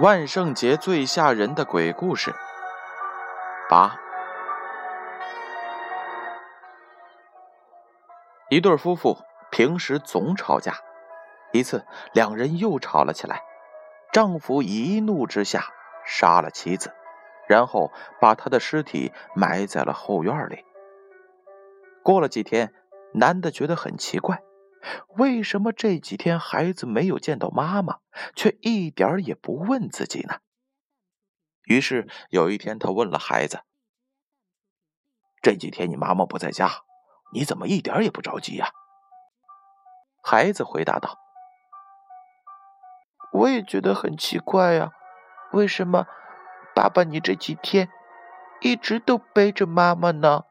万圣节最吓人的鬼故事八。一对夫妇平时总吵架，一次两人又吵了起来。丈夫一怒之下杀了妻子，然后把她的尸体埋在了后院里。过了几天，男的觉得很奇怪。为什么这几天孩子没有见到妈妈，却一点也不问自己呢？于是有一天，他问了孩子：“这几天你妈妈不在家，你怎么一点也不着急呀？”孩子回答道：“我也觉得很奇怪呀，为什么爸爸你这几天一直都背着妈妈呢？”